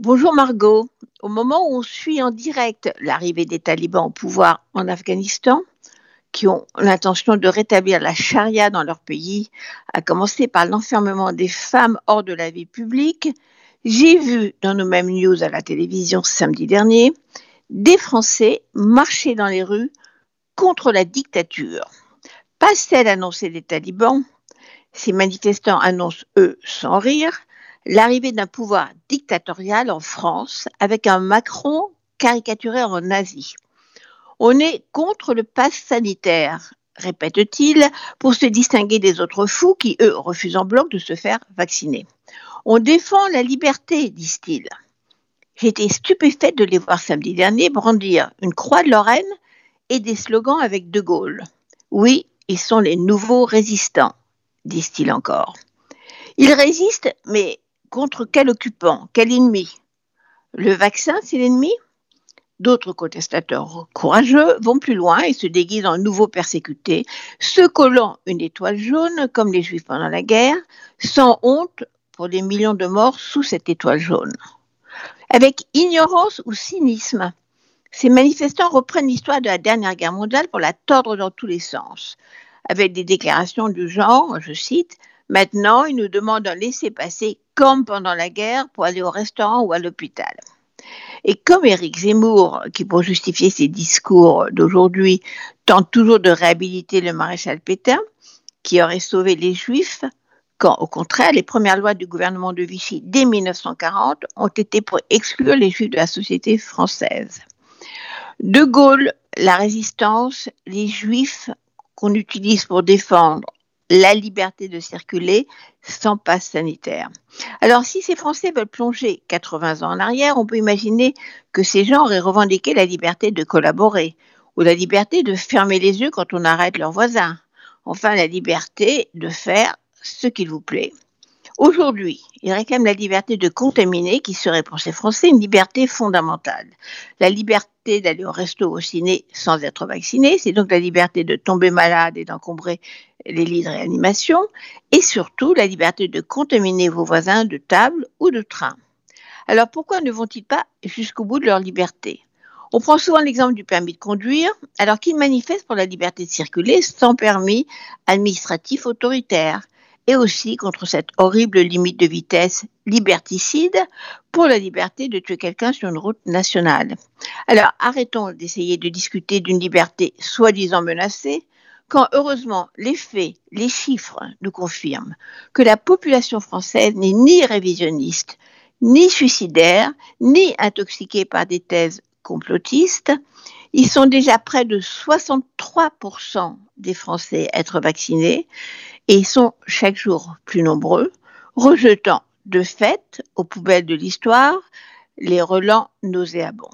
Bonjour Margot. Au moment où on suit en direct l'arrivée des talibans au pouvoir en Afghanistan, qui ont l'intention de rétablir la charia dans leur pays, à commencer par l'enfermement des femmes hors de la vie publique, j'ai vu dans nos mêmes news à la télévision samedi dernier des Français marcher dans les rues contre la dictature. Pas celle annoncée des talibans. Ces manifestants annoncent, eux, sans rire, l'arrivée d'un pouvoir dictatorial en France avec un Macron caricaturé en nazi. On est contre le pass sanitaire, répète-t-il, pour se distinguer des autres fous qui, eux, refusent en bloc de se faire vacciner. On défend la liberté, disent-ils. J'étais stupéfaite de les voir samedi dernier brandir une croix de Lorraine et des slogans avec De Gaulle. Oui, ils sont les nouveaux résistants, disent-ils encore. Ils résistent, mais Contre quel occupant Quel ennemi? Le vaccin, c'est l'ennemi? D'autres contestateurs courageux vont plus loin et se déguisent en nouveaux persécutés, se collant une étoile jaune comme les juifs pendant la guerre, sans honte pour les millions de morts sous cette étoile jaune. Avec ignorance ou cynisme, ces manifestants reprennent l'histoire de la dernière guerre mondiale pour la tordre dans tous les sens, avec des déclarations du genre, je cite, Maintenant, ils nous demandent un laisser-passer comme pendant la guerre pour aller au restaurant ou à l'hôpital. Et comme Éric Zemmour, qui pour justifier ses discours d'aujourd'hui tente toujours de réhabiliter le maréchal Pétain, qui aurait sauvé les Juifs, quand au contraire les premières lois du gouvernement de Vichy dès 1940 ont été pour exclure les Juifs de la société française. De Gaulle, la résistance, les Juifs qu'on utilise pour défendre la liberté de circuler sans passe sanitaire. Alors, si ces Français veulent plonger 80 ans en arrière, on peut imaginer que ces gens auraient revendiqué la liberté de collaborer ou la liberté de fermer les yeux quand on arrête leurs voisins. Enfin, la liberté de faire ce qu'il vous plaît. Aujourd'hui, ils réclament la liberté de contaminer, qui serait pour ces Français une liberté fondamentale. La liberté d'aller au resto au ciné sans être vacciné, c'est donc la liberté de tomber malade et d'encombrer les lits de réanimation, et surtout la liberté de contaminer vos voisins de table ou de train. Alors pourquoi ne vont-ils pas jusqu'au bout de leur liberté? On prend souvent l'exemple du permis de conduire, alors qu'ils manifestent pour la liberté de circuler sans permis administratif autoritaire et aussi contre cette horrible limite de vitesse liberticide pour la liberté de tuer quelqu'un sur une route nationale. Alors arrêtons d'essayer de discuter d'une liberté soi-disant menacée quand heureusement les faits, les chiffres nous confirment que la population française n'est ni révisionniste, ni suicidaire, ni intoxiquée par des thèses complotistes. Ils sont déjà près de 63% des Français être vaccinés et sont chaque jour plus nombreux, rejetant de fait aux poubelles de l'histoire les relents nauséabonds.